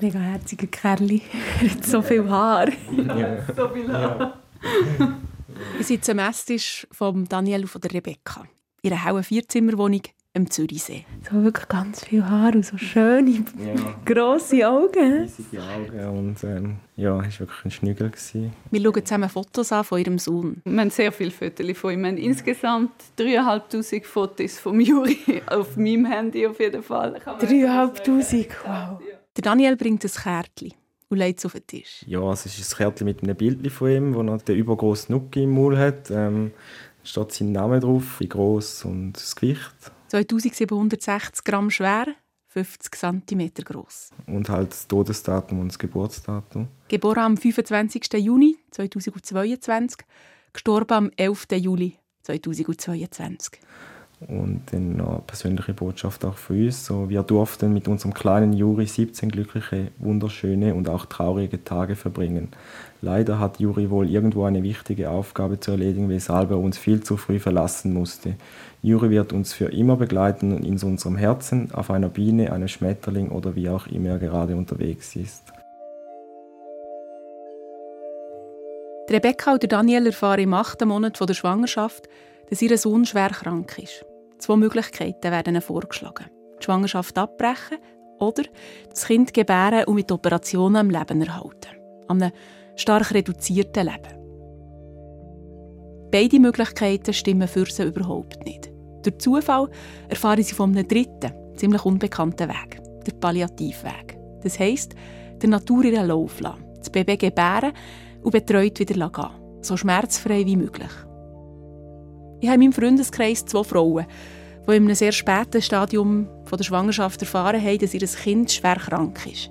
Mega herziger Kerl. Er hat so viel Haar. Ja. So viel Ja. Wir sitzen am Esstisch von Daniel und von der Rebecca. In einer hellen Vierzimmerwohnung am Zürichsee. So wirklich ganz viel Haar und so schöne, Ja. grosse Augen. riesige Augen und ähm, ja, es war wirklich ein Schnügel. Gewesen. Wir schauen zusammen Fotos an von ihrem Sohn. Wir haben sehr viele Fotos von ihm. Wir haben insgesamt 3'500 Fotos vom Juri auf meinem Handy auf jeden Fall. Kann man- 3'500, wow. Der Daniel bringt ein Kärtchen und legt es auf den Tisch. Ja, es ist ein Kärtchen mit einem Bild von ihm, wo er den übergroßen Nuki im Maul hat. Ähm, steht sein Name drauf, wie groß und das Gewicht. 2760 Gramm schwer, 50 cm groß. Und halt das Todesdatum und das Geburtsdatum. Geboren am 25. Juni 2022, gestorben am 11. Juli 2022. Und dann noch eine persönliche Botschaft auch für uns. So, wir durften mit unserem kleinen Juri 17 glückliche, wunderschöne und auch traurige Tage verbringen. Leider hat Juri wohl irgendwo eine wichtige Aufgabe zu erledigen, weshalb er uns viel zu früh verlassen musste. Juri wird uns für immer begleiten in unserem Herzen, auf einer Biene, einem Schmetterling oder wie auch immer er gerade unterwegs ist. Rebecca und Daniel erfahren im achten Monat der Schwangerschaft, dass ihr Sohn schwer krank ist. Zwei Möglichkeiten werden vorgeschlagen. Die Schwangerschaft abbrechen oder das Kind gebären und mit Operationen am Leben erhalten. An einem stark reduzierten Leben. Beide Möglichkeiten stimmen für sie überhaupt nicht. Durch Zufall erfahren sie von einem dritten, ziemlich unbekannten Weg, der Palliativweg. Das heisst, der Natur ihren Lauf lassen, das Baby gebären und betreut wieder gehen. So schmerzfrei wie möglich. Ich habe in meinem Freundeskreis zwei Frauen, die in einem sehr späten Stadium von der Schwangerschaft erfahren haben, dass ihr Kind schwer krank ist.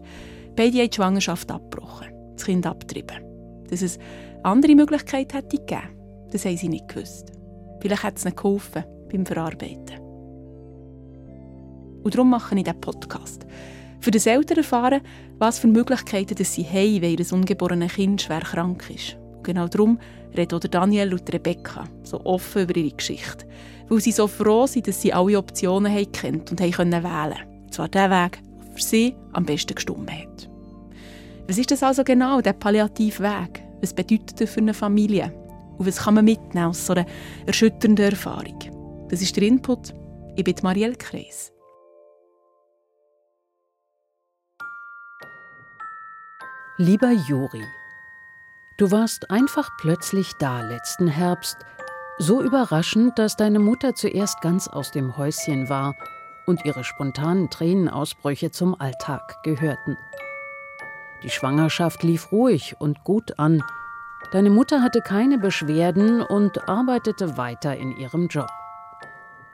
Beide haben die Schwangerschaft abgebrochen, das Kind abgetrieben. Dass es andere Möglichkeiten hätte gegeben, das haben sie nicht gewusst. Vielleicht hat es ihnen geholfen beim Verarbeiten. Und darum mache ich diesen Podcast. Für das Eltern erfahren, was für Möglichkeiten das sie haben, wenn ihr ungeborenes Kind schwer krank ist. Und genau darum reden auch der Daniel und Rebecca so offen über ihre Geschichte. Weil sie so froh sind, dass sie alle Optionen haben kennt und haben können wählen. Und zwar den Weg, der für sie am besten gestimmt hat. Was ist das also genau, der Palliativweg? Was bedeutet das für eine Familie? Und was kann man mitnehmen aus so einer erschütternden Erfahrung? Das ist der Input. Ich bin Marielle Kreis. Lieber Juri, du warst einfach plötzlich da letzten Herbst, so überraschend, dass deine Mutter zuerst ganz aus dem Häuschen war und ihre spontanen Tränenausbrüche zum Alltag gehörten. Die Schwangerschaft lief ruhig und gut an. Deine Mutter hatte keine Beschwerden und arbeitete weiter in ihrem Job.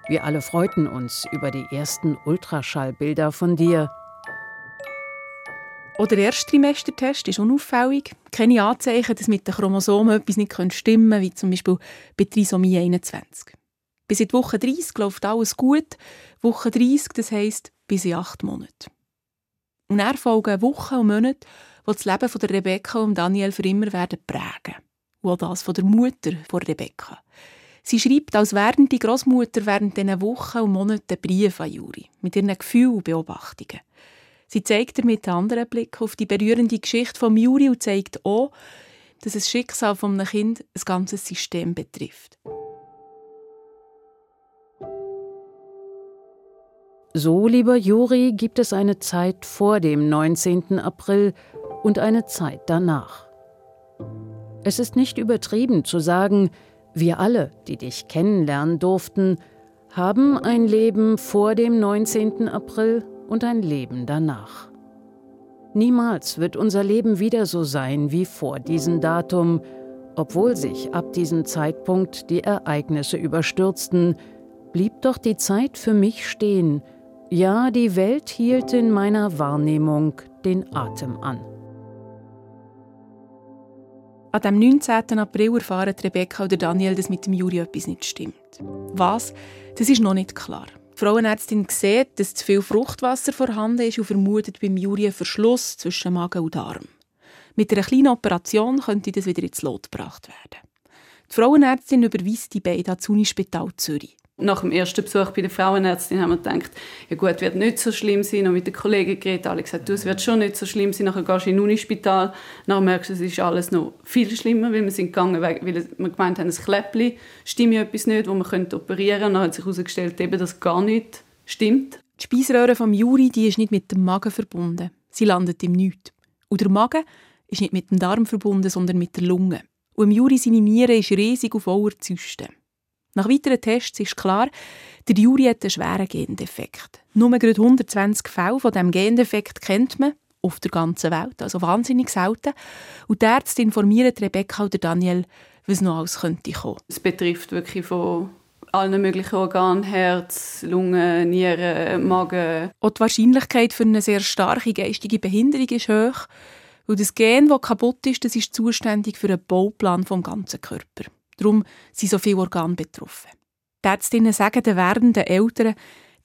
Wir alle freuten uns über die ersten Ultraschallbilder von dir. Oder der erste Trimestertest ist unauffällig. Keine Anzeichen, dass mit den Chromosomen etwas nicht stimmen könnte, wie zum Beispiel bei Trisomie 21. Bis in die Woche 30 läuft alles gut. Woche 30, das heisst bis in acht Monate. Und dann folgen Wochen und Monate, die das Leben von der Rebecca und Daniel für immer werden prägen. Und auch das von der Mutter von Rebecca. Sie schreibt als werdende Großmutter während diesen Wochen und Monaten Briefe an Juri, mit ihren Gefühlen und Beobachtungen. Sie zeigt er mit einem anderen Blick auf die berührende Geschichte von Juri und zeigt auch, dass das Schicksal eines Kind ein ganzes System betrifft. So, lieber Juri, gibt es eine Zeit vor dem 19. April und eine Zeit danach. Es ist nicht übertrieben zu sagen, wir alle, die dich kennenlernen durften, haben ein Leben vor dem 19. April und ein Leben danach. Niemals wird unser Leben wieder so sein wie vor diesem Datum, obwohl sich ab diesem Zeitpunkt die Ereignisse überstürzten, blieb doch die Zeit für mich stehen, ja, die Welt hielt in meiner Wahrnehmung den Atem an. An dem 19. April erfahren Rebecca oder Daniel, dass mit dem Juri etwas nicht stimmt. Was? Das ist noch nicht klar. Die Frauenärztin sieht, dass zu viel Fruchtwasser vorhanden ist und vermutet beim Juri einen Verschluss zwischen Magen und Darm. Mit einer kleinen Operation könnte das wieder ins Lot gebracht werden. Die Frauenärztin überweist die beiden ans Unispital Zürich. Nach dem ersten Besuch bei der Frauenärztin haben wir gedacht, ja gut, wird nicht so schlimm sein. Und mit den Kollegen geredet, alle gesagt, du, es wird schon nicht so schlimm sein. Nachher gehst du in Unispital, dann merkst du, es ist alles noch viel schlimmer, weil wir sind gegangen, weil wir gemeint haben, ein Kläppchen stimme etwas nicht, wo man könnte operieren könnte. Und dann hat sich herausgestellt, eben, dass gar nicht stimmt. Die Speiseröhre vom Juri die ist nicht mit dem Magen verbunden. Sie landet im Nichts. Und der Magen ist nicht mit dem Darm verbunden, sondern mit der Lunge. Und im Juri seine Niere ist riesig und voller Zysten. Nach weiteren Tests ist klar, der Juri hat einen schweren Gendefekt. Nur gerade 120 Fälle von diesem Gendefekt kennt man auf der ganzen Welt, also wahnsinnig selten. Und die Ärzte informieren Rebecca oder Daniel, was noch alles könnte kommen. Es betrifft wirklich von allen möglichen Organen, Herz, Lunge, Nieren, Magen. Auch die Wahrscheinlichkeit für eine sehr starke geistige Behinderung ist hoch, weil das Gen, das kaputt ist, das ist zuständig für einen Bauplan vom ganzen Körper. Darum sind so viele Organe betroffen. Die Ärztinnen sagen den werdenden Eltern,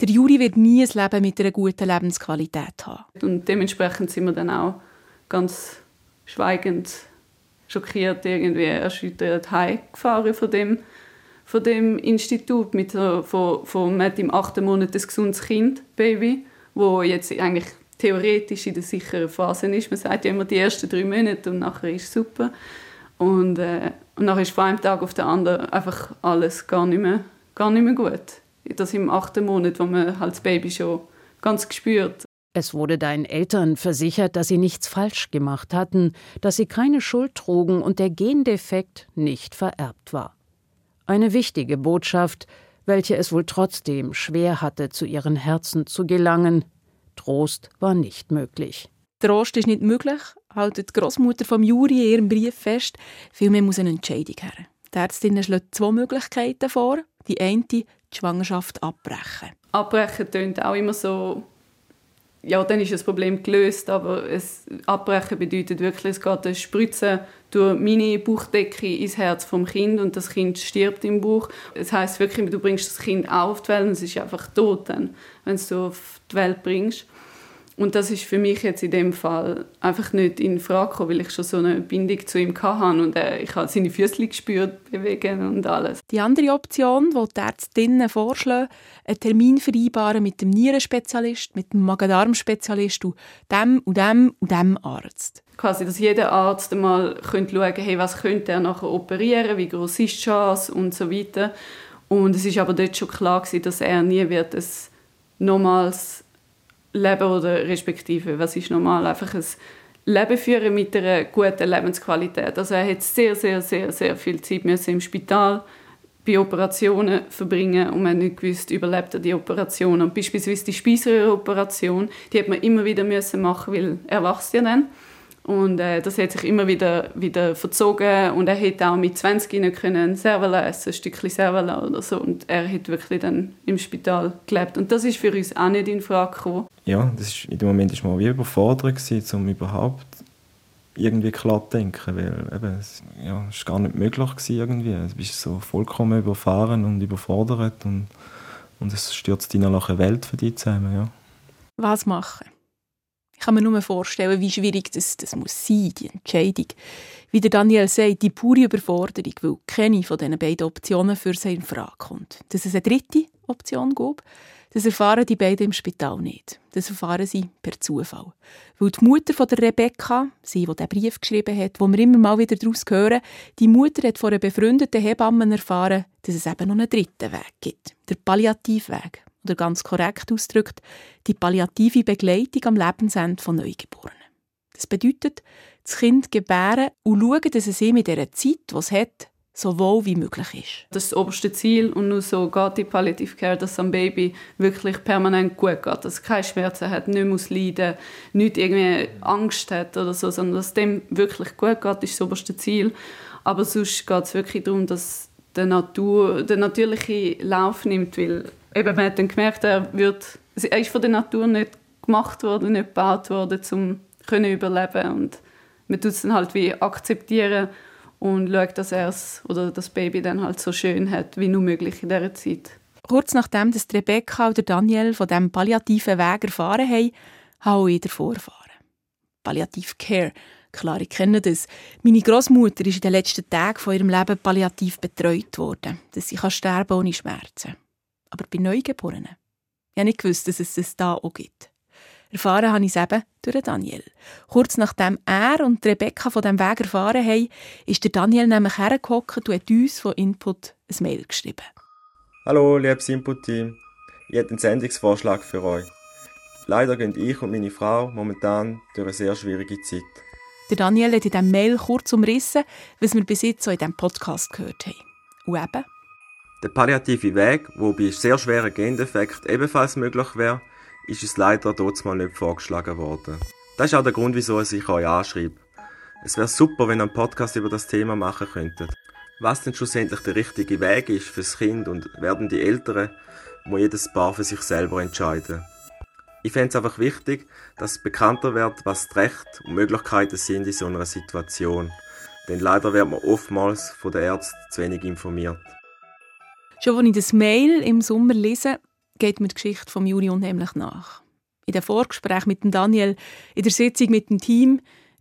der Juri wird nie ein Leben mit einer guten Lebensqualität haben. Und dementsprechend sind wir dann auch ganz schweigend, schockiert, irgendwie erschüttert heimgefahren von dem, von dem Institut. Mit so, von, von, hat im achten Monat ein gesundes Kind, Baby, wo jetzt eigentlich theoretisch in der sicheren Phase ist. Man sagt ja immer die ersten drei Monate und nachher ist es super. Und, äh, und dann ist von einem Tag auf den anderen einfach alles gar nicht mehr, gar nicht mehr gut. Das im achten Monat, wo man halt das Baby schon ganz gespürt. Es wurde deinen Eltern versichert, dass sie nichts falsch gemacht hatten, dass sie keine Schuld trugen und der Gendefekt nicht vererbt war. Eine wichtige Botschaft, welche es wohl trotzdem schwer hatte, zu ihren Herzen zu gelangen. Trost war nicht möglich. Trost ist nicht möglich, hält die Großmutter vom Juri in ihrem Brief fest. Vielmehr muss eine Entscheidung her. Die Ärztinnen schlagen zwei Möglichkeiten vor. Die eine, die Schwangerschaft abbrechen. Abbrechen tönt auch immer so, ja, dann ist das Problem gelöst, aber es, abbrechen bedeutet wirklich, es geht eine Spritze durch meine Bauchdecke ins Herz vom Kind und das Kind stirbt im Bauch. Das heißt wirklich, du bringst das Kind auf die Welt und es ist einfach tot, wenn du es auf die Welt bringst. Und das ist für mich jetzt in dem Fall einfach nicht in Frage gekommen, weil ich schon so eine Bindung zu ihm hatte und äh, ich habe seine Füße gespürt, bewegen und alles. Die andere Option, die die Ärztinnen vorschlagen, einen Termin vereinbaren mit dem Nierenspezialist, mit dem Magen-Darm-Spezialist und dem und dem und dem Arzt. Quasi, dass jeder Arzt einmal könnte schauen hey, was könnte er nachher operieren, wie groß ist die Chance und so weiter. Und es ist aber dort schon klar gewesen, dass er nie wird es nochmals Leben oder respektive, was ist normal, einfach ein Leben führen mit einer guten Lebensqualität. Also er hat sehr, sehr, sehr, sehr viel Zeit müssen im Spital bei Operationen verbringen und man nicht gewusst, überlebt er die Operation. Und beispielsweise die Speiseröhreoperation, die hat man immer wieder müssen machen, weil er wächst ja dann. Und äh, das hat sich immer wieder, wieder verzogen und er hätte auch mit 20 nicht können Servala essen, ein Stückchen Servala oder so. Und er hat wirklich dann im Spital gelebt. Und das ist für uns auch nicht in Frage gekommen. Ja, das ist, in dem Moment war man wie überfordert, gewesen, um überhaupt irgendwie klar zu denken, weil eben, es ja, ist gar nicht möglich gewesen irgendwie. Du bist so vollkommen überfahren und überfordert und, und es stürzt in eine Welt für dich zusammen, ja. Was machen? Ich kann mir nur vorstellen, wie schwierig das, das muss sein, die Entscheidung. Wie der Daniel sagt, die pure Überforderung, weil keine von diesen beiden Optionen für sie in Frage kommt. Dass es eine dritte Option gibt, das erfahren die beiden im Spital nicht. Das erfahren sie per Zufall. Weil die Mutter von der Rebecca, sie, die diesen Brief geschrieben hat, wo wir immer mal wieder daraus hören, die Mutter hat von einer befreundeten Hebamme erfahren, dass es eben noch einen dritten Weg gibt. Der Palliativweg oder ganz korrekt ausgedrückt, die palliative Begleitung am Lebensende von Neugeborenen. Das bedeutet, das Kind gebären und schauen, dass es ihm in dieser Zeit, die es hat, so wohl wie möglich ist. Das ist das oberste Ziel und nur so geht die Palliative Care, dass es am Baby wirklich permanent gut geht, dass es keine Schmerzen hat, nicht muss leiden, nicht irgendwie Angst hat oder so, sondern dass es dem wirklich gut geht, ist das oberste Ziel. Aber sonst geht es wirklich darum, dass der, Natur, der natürliche Lauf nimmt, weil eben, man hat dann gemerkt, er, wird, er ist von der Natur nicht gemacht worden, nicht gebaut worden, um überleben und man tut es dann halt wie akzeptieren und schaut, dass er oder das Baby dann halt so schön hat, wie nur möglich in dieser Zeit. Kurz nachdem dass Rebecca oder Daniel von diesem palliativen Weg erfahren haben, habe ich davor erfahren. Palliative Care. Klar, ich kenne das. Meine Großmutter ist in den letzten Tagen von ihrem Leben palliativ betreut worden, dass sie sterben ohne Schmerzen. aber bei Neugeborenen. Ich habe nicht dass es es da auch gibt. Erfahren habe ich es eben durch Daniel. Kurz nachdem er und Rebecca von diesem Weg erfahren haben, ist der Daniel nämlich hergehockt und hat uns von Input ein Mail geschrieben. Hallo, liebes Input-Team. Ich habe einen Sendungsvorschlag für euch. Leider gehen ich und meine Frau momentan durch eine sehr schwierige Zeit. Der Daniel hat in diesem Mail kurz umrissen, was wir bis jetzt so in diesem Podcast gehört haben. Und eben? Der palliative Weg, wo bei sehr schweren Gendefekten ebenfalls möglich wäre, ist es leider dort mal nicht vorgeschlagen worden. Das ist auch der Grund, wieso ich euch anschreibe. Es wäre super, wenn ihr einen Podcast über das Thema machen könntet. Was denn schlussendlich der richtige Weg ist fürs Kind und werden die Eltern, wo jedes Paar für sich selber entscheiden. Ich fände es einfach wichtig, dass bekannter wird, was die Rechte und Möglichkeiten sind in so einer Situation. Denn leider wird man oftmals von den Ärzten zu wenig informiert. Schon als ich das Mail im Sommer lese, geht mir die Geschichte von Juli unheimlich nach. In den Vorgesprächen mit dem Daniel, in der Sitzung mit dem Team,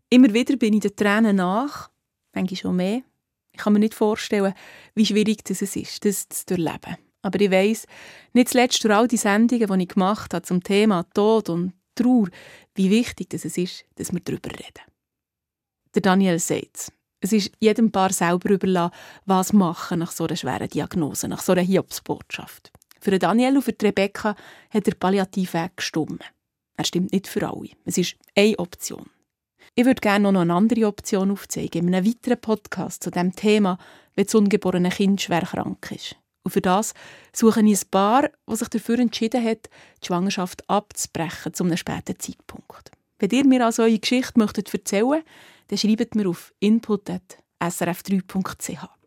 immer wieder bin ich den Tränen nach, denke ich schon mehr. Ich kann mir nicht vorstellen, wie schwierig das ist, das zu durchleben. Aber ich weiss, nicht zuletzt durch all die Sendungen, die ich gemacht habe zum Thema Tod und Trauer, wie wichtig es ist, dass wir darüber reden. Der Daniel sagt es ist jedem Paar selber überlassen, was machen nach so einer schweren Diagnose, nach so einer Hiobsbotschaft. Für Daniel und für Rebecca hat der Palliativweg gestimmt. Er stimmt nicht für alle. Es ist eine Option. Ich würde gerne noch eine andere Option aufzeigen, in einem weiteren Podcast zu dem Thema, wenn das ungeborene Kind schwer krank ist. Und für das suche ich ein Paar, das sich dafür entschieden hat, die Schwangerschaft abzubrechen zu einem späten Zeitpunkt. Wenn ihr mir also eure Geschichte erzählen möchtet, dann schreibt mir auf input.srf3.ch.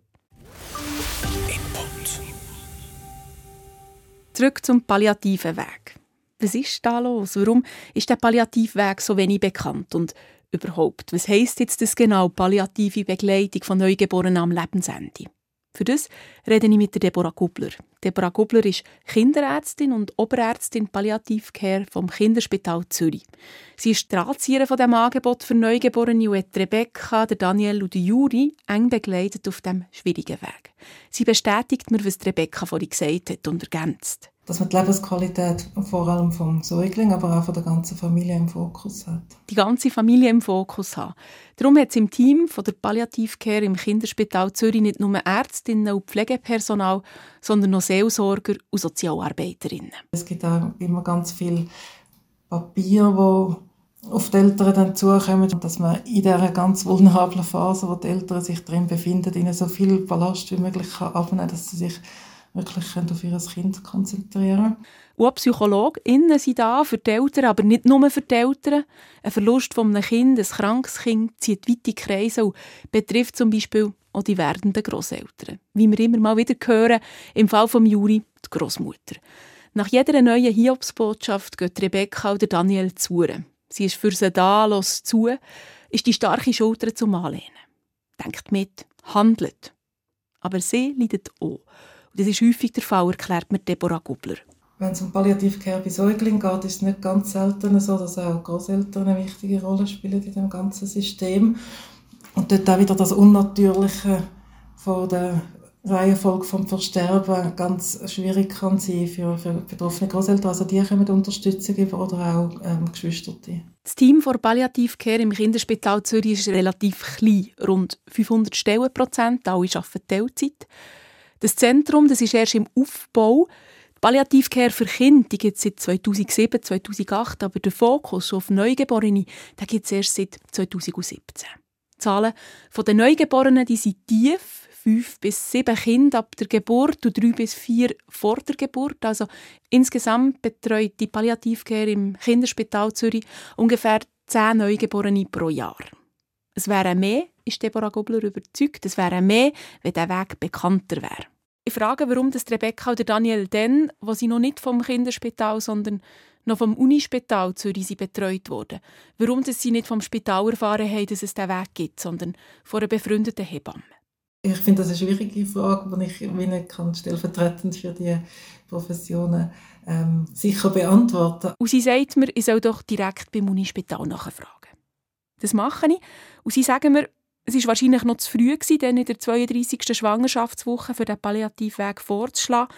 Zurück zum palliativen Weg. Was ist da los? Warum ist der Palliativweg so wenig bekannt? Und überhaupt, was heisst jetzt das genau, palliative Begleitung von Neugeborenen am Lebensende? Für das rede ich mit der Deborah Gubler. Deborah Gubler ist Kinderärztin und Oberärztin Palliativcare vom Kinderspital Zürich. Sie ist Drahtzieher von dem Angebot für Neugeborene und hat Rebecca, Daniel und Juri eng begleitet auf dem schwierigen Weg. Sie bestätigt mir, was Rebecca vorhin gesagt hat und ergänzt dass man die Lebensqualität vor allem vom Säugling, aber auch von der ganzen Familie im Fokus hat. Die ganze Familie im Fokus haben. Darum hat es im Team von der Palliativcare im Kinderspital Zürich nicht nur Ärztinnen und Pflegepersonal, sondern auch Seelsorger und Sozialarbeiterinnen. Es gibt auch immer ganz viel Papier, wo auf die Eltern dann zukommen, dass man in dieser ganz vulnerablen Phase, wo die Eltern sich drin befinden, ihnen so viel Ballast wie möglich abnehmen kann, dass sie sich wirklich auf ihr Kind konzentrieren Und auch PsychologInnen sind da für die Eltern, aber nicht nur für die Eltern. Ein Verlust von einem Kind, ein krankes Kind, zieht weite Kreise und betrifft zum Beispiel auch die werdenden Großeltern. Wie wir immer mal wieder hören, im Fall von Juri, die Großmutter. Nach jeder neuen Hiobsbotschaft geht Rebecca oder Daniel zu. Sie ist für sie da, los zu, ist die starke Schulter zum Anlehnen. Denkt mit, handelt. Aber sie leidet auch. Und das ist häufig der Fall, erklärt mir Deborah Gubler. Wenn es um Palliativcare bei Säuglingen geht, ist es nicht ganz selten so, dass auch Großeltern eine wichtige Rolle spielen in dem ganzen System. Und dort auch wieder das Unnatürliche von der Reihenfolge vom Versterben ganz schwierig kann sein für, für betroffene Großeltern. Also die können Unterstützung über oder auch ähm, Geschwister. Das Team für Palliativcare im Kinderspital Zürich ist relativ klein, rund 500 Stellenprozent, alle arbeiten Teilzeit. Das Zentrum das ist erst im Aufbau. Die Palliativcare für Kinder gibt es seit 2007, 2008, aber der Fokus auf Neugeborene gibt es erst seit 2017. Die Zahlen der Neugeborenen die sind tief, fünf bis sieben Kinder ab der Geburt und drei bis vier vor der Geburt. Also insgesamt betreut die Palliativcare im Kinderspital Zürich ungefähr zehn Neugeborene pro Jahr. Es wären mehr, ist Deborah Gobler überzeugt, es wären mehr, wenn der Weg bekannter wäre. Ich frage, warum das Rebecca oder Daniel dann, wo sie noch nicht vom Kinderspital, sondern noch vom Unispital Zürich sie betreut wurden, warum dass sie nicht vom Spital erfahren haben, dass es diesen Weg gibt, sondern von einer befreundeten Hebamme. Ich finde das eine schwierige Frage, die ich nicht kann, stellvertretend für die Professionen ähm, sicher beantworten. Und sie sagt mir, ich soll doch direkt beim Unispital nachfragen. Das mache ich. Und sie sagen mir, es war wahrscheinlich noch zu früh, dann in der 32. Schwangerschaftswoche für den Palliativweg vorzuschlagen.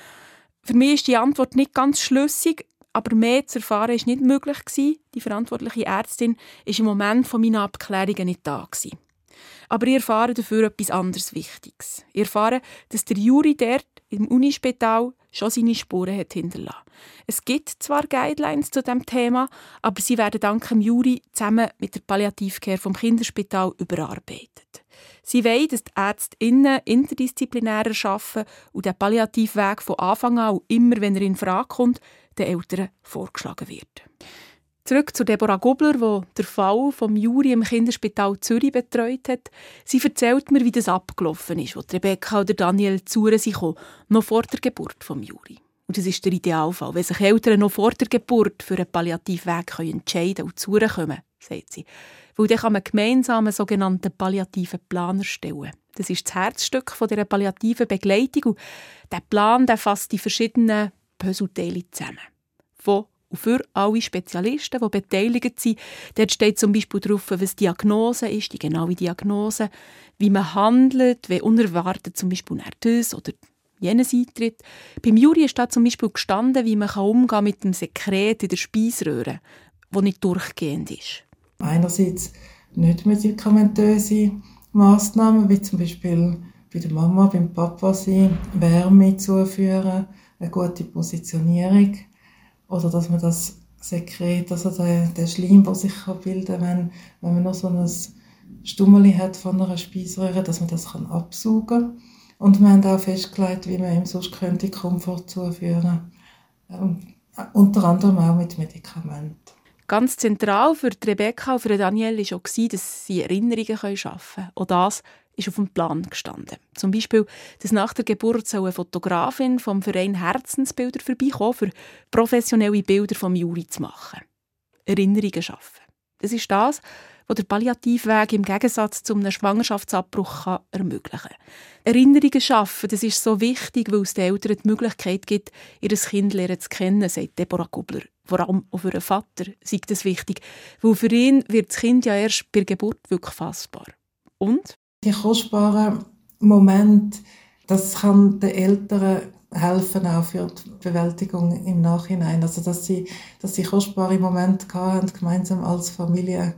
Für mich ist die Antwort nicht ganz schlüssig, aber mehr zu erfahren ist nicht möglich. Die verantwortliche Ärztin ist im Moment von meinen Abklärungen nicht da. Aber ich erfahre dafür etwas anderes Wichtiges. Ich erfahre, dass der Juri dort im Unispital schon seine Spuren hat hinterlassen. Es gibt zwar Guidelines zu dem Thema, aber sie werden dank dem Juri zusammen mit der Palliativcare vom Kinderspital überarbeitet. Sie wollen, dass die ÄrztInnen interdisziplinärer arbeiten und der Palliativweg von Anfang an immer, wenn er in Frage kommt, den Eltern vorgeschlagen wird. Zurück zu Deborah Gobler, die der Fall vom Juri im Kinderspital Zürich betreut hat. Sie erzählt mir, wie das abgelaufen ist, als Rebecca oder Daniel zu sich kamen, noch vor der Geburt vom Juri. Und das ist der Idealfall, wenn sich Eltern noch vor der Geburt für einen Palliativweg entscheiden und zu kommen, sagt sie. Weil dann kann man gemeinsam einen sogenannten palliativen Plan erstellen. Das ist das Herzstück dieser palliativen Begleitung und der Plan der fasst die verschiedenen Puzzleteile zusammen. Von und für alle Spezialisten, die beteiligt sind. Dort steht zum Beispiel drauf, was Diagnose ist, die genaue Diagnose, wie man handelt, wenn unerwartet zum Beispiel das oder jenes eintritt. Beim Juri ist da zum Beispiel gestanden, wie man umgehen mit dem Sekret in der Speiseröhre, das nicht durchgehend ist. Einerseits nicht medikamentöse Massnahmen, wie zum Beispiel bei der Mama, beim Papa sein, Wärme zuführen, eine gute Positionierung oder dass man das Sekret, also der, der Schleim, der sich bilden kann, wenn, wenn man noch so ein Stummeli hat von einer Speiseröhre, dass man das kann absaugen kann. Und wir haben auch festgelegt, wie man ihm sonst könnte Komfort zuführen könnte. Äh, unter anderem auch mit Medikamenten. Ganz zentral für Rebecca und für Daniel war auch, dass sie Erinnerungen schaffen können. Auch das ist auf dem Plan gestanden. Zum Beispiel, dass nach der Geburt eine Fotografin vom Verein Herzensbilder vorbeikommen, für professionelle Bilder vom Juri zu machen. Erinnerungen schaffen. Das ist das, was der Palliativweg im Gegensatz zu einem Schwangerschaftsabbruch kann ermöglichen kann. Erinnerungen schaffen, das ist so wichtig, weil es den Eltern die Möglichkeit gibt, ihr Kind zu kennen, sagt Deborah Kubler. Vor allem auch für einen Vater sei das wichtig, weil für ihn wird das Kind ja erst bei der Geburt wirklich fassbar. Und die kostbaren Momente, das kann den Eltern helfen auch für die Bewältigung im Nachhinein. Also dass sie, dass sie kostbare Momente haben, gemeinsam als Familie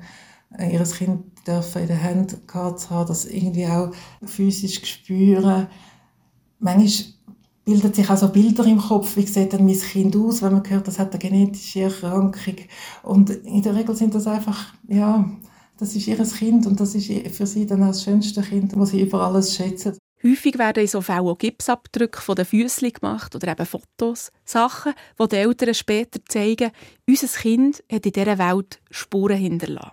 äh, ihr Kind dürfen in den Händen gehabt haben, das irgendwie auch physisch spüren. Manchmal bilden sich auch Bilder im Kopf, wie sieht denn mein Kind aus, wenn man hört, das hat eine genetische Erkrankung. Und in der Regel sind das einfach, ja, das ist ihr Kind und das ist für sie dann auch das schönste Kind, das sie über alles schätzen. Häufig werden in so Fällen auch Gipsabdrücke von den Füßen gemacht oder eben Fotos, Sachen, die den Eltern später zeigen, unser Kind hat in dieser Welt Spuren hinterlassen.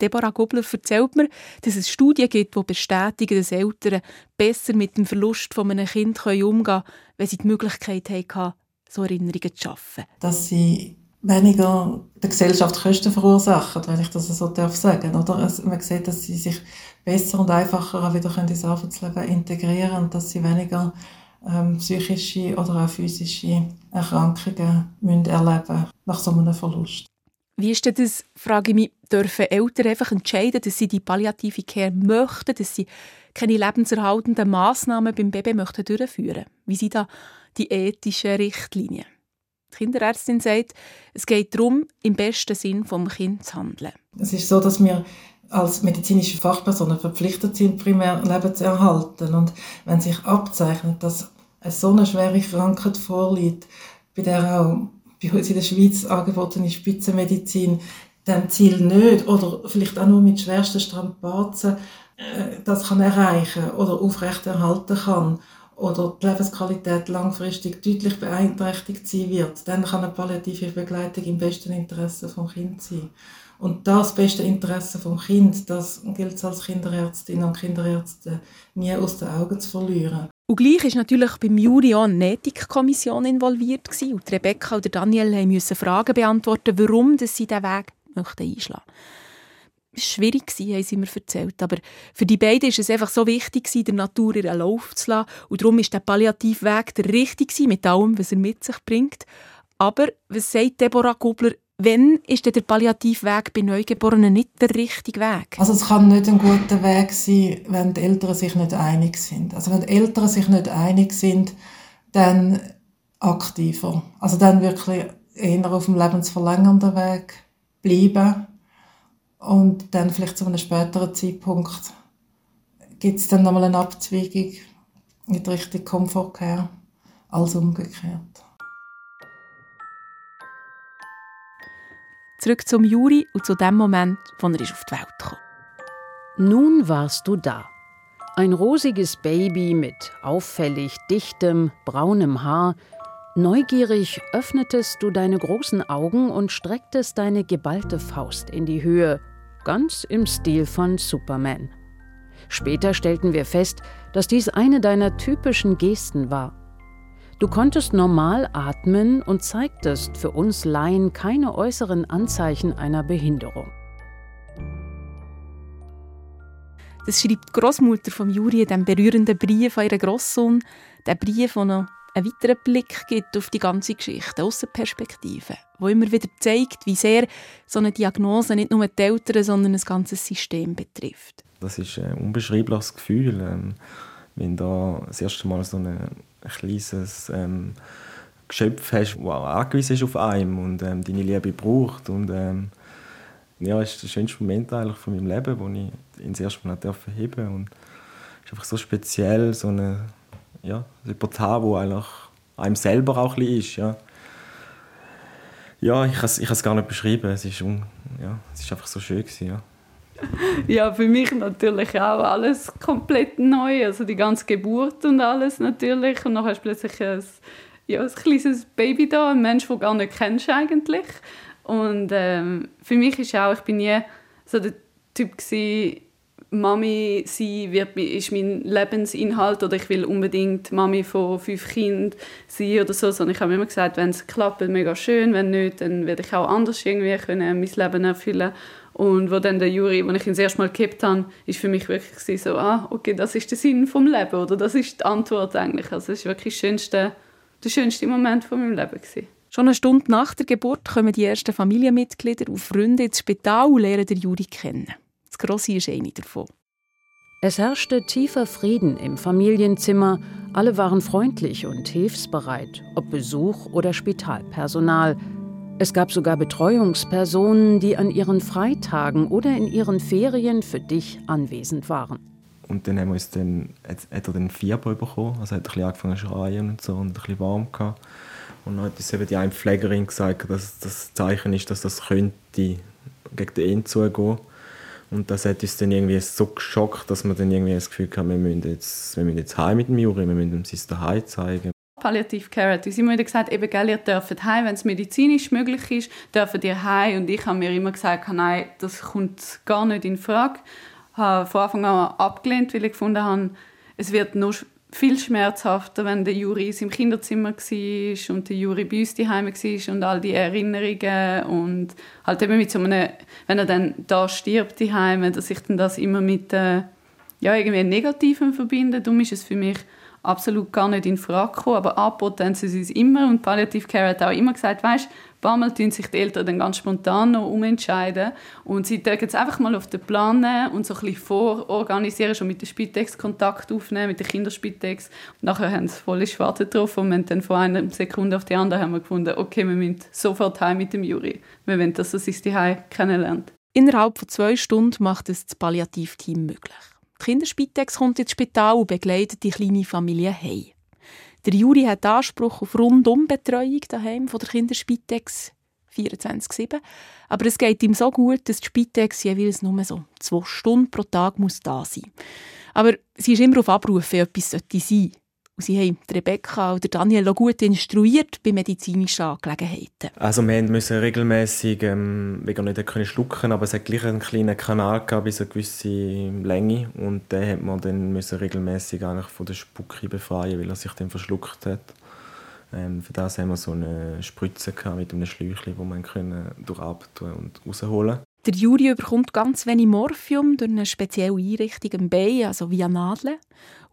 Deborah Gobler erzählt mir, dass es Studien gibt, die bestätigen, dass Eltern besser mit dem Verlust von einem Kind umgehen können, wenn sie die Möglichkeit hatten, so Erinnerungen zu schaffen. Dass sie weniger der Gesellschaft Kosten verursachen, wenn ich das so darf sagen. Oder also man sieht, dass sie sich besser und einfacher wieder ins Arbeitsleben integrieren und dass sie weniger ähm, psychische oder auch physische Erkrankungen müssen erleben nach so einem Verlust. Wie ist denn das, frage ich mich, dürfen Eltern einfach entscheiden, dass sie die palliative Care möchten, dass sie keine lebenserhaltenden Massnahmen beim Baby möchten durchführen? Wie sind da die ethischen Richtlinien? Die Kinderärztin sagt, es geht darum, im besten Sinn vom Kind zu handeln. Es ist so, dass wir als medizinische Fachpersonen verpflichtet sind, primär Leben zu erhalten. Und wenn sich abzeichnet, dass eine so eine schwere Krankheit vorliegt, bei der auch bei uns in der Schweiz angebotene Spitzenmedizin dem Ziel nicht oder vielleicht auch nur mit schwersten Strapazen äh, das kann erreichen oder aufrechterhalten kann oder die Lebensqualität langfristig deutlich beeinträchtigt sein wird, dann kann eine palliative Begleitung im besten Interesse vom Kind sein. Und das beste Interesse vom Kind, das gilt es als Kinderärztin und Kinderärzte nie aus den Augen zu verlieren. Und gleich ist natürlich beim Juri auch eine Ethikkommission involviert. Und Rebecca und Daniel mussten Fragen beantworten, warum sie diesen Weg einschlagen möchten schwierig gewesen, haben sie mir erzählt. Aber für die beiden ist es einfach so wichtig der Natur ihren Lauf zu lassen. Und darum ist der Palliativweg der richtige mit allem, was er mit sich bringt. Aber, was sagt Deborah Gubler, wenn ist der Palliativweg bei Neugeborenen nicht der richtige Weg? Also es kann nicht ein guter Weg sein, wenn die Eltern sich nicht einig sind. Also wenn die Eltern sich nicht einig sind, dann aktiver. Also dann wirklich eher auf dem lebensverlängernden Weg bleiben und dann vielleicht zu einem späteren Zeitpunkt gibt es dann nochmal eine Abzweigung in die Richtung Komfortcare als umgekehrt. Zurück zum Juri und zu dem Moment, wo er auf die Welt kam. Nun warst du da. Ein rosiges Baby mit auffällig dichtem, braunem Haar. Neugierig öffnetest du deine großen Augen und strecktest deine geballte Faust in die Höhe, ganz im Stil von Superman. Später stellten wir fest, dass dies eine deiner typischen Gesten war. Du konntest normal atmen und zeigtest für uns Laien keine äußeren Anzeichen einer Behinderung. Das schreibt die Großmutter von Juri in dem berührenden Brief an ihren Grosssohn. Der Brief, der noch einen weiteren Blick gibt auf die ganze Geschichte, eine Aussenperspektive, wo immer wieder zeigt, wie sehr so eine Diagnose nicht nur die Eltern, sondern ein ganzes System betrifft. Das ist ein unbeschreibliches Gefühl, ähm, wenn da das erste Mal so ein kleines ähm, Geschöpf hast, das angewiesen ist auf einem und ähm, deine Liebe braucht. Und, ähm, ja, das ist der schönste Moment eigentlich von meinem Leben, wo ich ihn das erste Mal heben durfte. Es ist einfach so speziell, so eine, ja, Portal, wo eigentlich einem selber auch ein ist. Ja, ja ich kann es gar nicht beschreiben. Es ist, un, ja, es ist einfach so schön. Gewesen, ja. ja, für mich natürlich auch alles komplett neu. Also die ganze Geburt und alles natürlich. Und dann hast du plötzlich ein, ja, ein kleines Baby da, ein Mensch, den du gar nicht kennst eigentlich. Und ähm, für mich ist auch, ich bin nie so der Typ gewesen, Mami sein wird, ist mein Lebensinhalt oder ich will unbedingt Mami von fünf Kindern sein oder so, sondern ich habe immer gesagt, wenn es klappt, mega schön, wenn nicht, dann werde ich auch anders irgendwie können mein Leben erfüllen und wo dann der Juri, als ich ihn das erste Mal gehabt habe, ist für mich wirklich so, ah, okay, das ist der Sinn vom Leben oder das ist die Antwort eigentlich. Also es ist wirklich der schönste, der schönste Moment von meinem Leben gewesen. Schon eine Stunde nach der Geburt kommen die ersten Familienmitglieder und Freunde ins Spital und lernen den Juri kennen. Das Grossi ist eine davon. Es herrschte tiefer Frieden im Familienzimmer. Alle waren freundlich und hilfsbereit, ob Besuch oder Spitalpersonal. Es gab sogar Betreuungspersonen, die an ihren Freitagen oder in ihren Ferien für dich anwesend waren. Und dann haben wir uns dann, hat, hat er dann Fieber bekommen, also hat ein bisschen angefangen zu schreien und so und ein bisschen warm gehabt. Und dann hat uns eben die eine Pflegerin gesagt, dass das Zeichen ist, dass das könnte gegen den Endzug gehen. Und das hat uns dann irgendwie so geschockt, dass wir dann irgendwie das Gefühl hatten, wir müssen jetzt, wir müssen jetzt heim mit dem Juri, wir müssen ihm sein Daheim zeigen. Palliative Care hat uns immer wieder gesagt, eben, gell, ihr dürft heim, wenn es medizinisch möglich ist, dürft ihr heim. Und ich habe mir immer gesagt, nein, das kommt gar nicht in Frage. Ich habe von Anfang an abgelehnt, weil ich gefunden habe, es wird nur viel schmerzhafter, wenn der Juri im Kinderzimmer war und der Juri bei uns daheim war und all die Erinnerungen und halt eben mit so einem, wenn er dann da stirbt daheim, dass ich dann das immer mit äh, ja, irgendwie Negativem verbinde. Darum ist es für mich absolut gar nicht in Frage gekommen, aber angeboten sie es immer und Palliative Care hat auch immer gesagt, weißt, ein paar Mal tun sich die Eltern dann ganz spontan noch umentscheiden und sie dürfen jetzt einfach mal auf den Plan und so ein bisschen vororganisieren, schon mit der Spitex Kontakt aufnehmen, mit der Kinderspitex. Und nachher haben sie volle Schwarze getroffen und wir dann von einer Sekunde auf die andere haben wir gefunden, okay, wir müssen sofort heim mit dem Juri. Wir wollen, dass er sich die kennenlernt. Innerhalb von zwei Stunden macht es das Palliativteam möglich. Die Kinderspitex kommt ins Spital und begleitet die kleine Familie heim. Der Juri hat Anspruch auf Rundumbetreuung daheim von der Kinderspitex 24/7, aber es geht ihm so gut, dass die Spitex jeweils nur so zwei Stunden pro Tag muss da sein. Aber sie ist immer auf Abruf, wenn etwas sein sollte. Und sie haben Rebecca oder Daniel auch gut instruiert bei medizinischen Angelegenheiten. Also wir mussten regelmäßig, ähm, wir nicht können schlucken, aber es hat gleich einen kleinen Kanal gehabt bis eine gewisse Länge und den hat man dann müssen regelmäßig eigentlich von der Spucke befreien, weil er sich dann verschluckt hat. Ähm, für das haben wir so eine Spritze gehabt mit einem Schläuchchen, wo man können durchatmen und rausholen. Der Juri bekommt ganz wenig Morphium durch eine spezielle Einrichtung im Bein, also via Nadeln,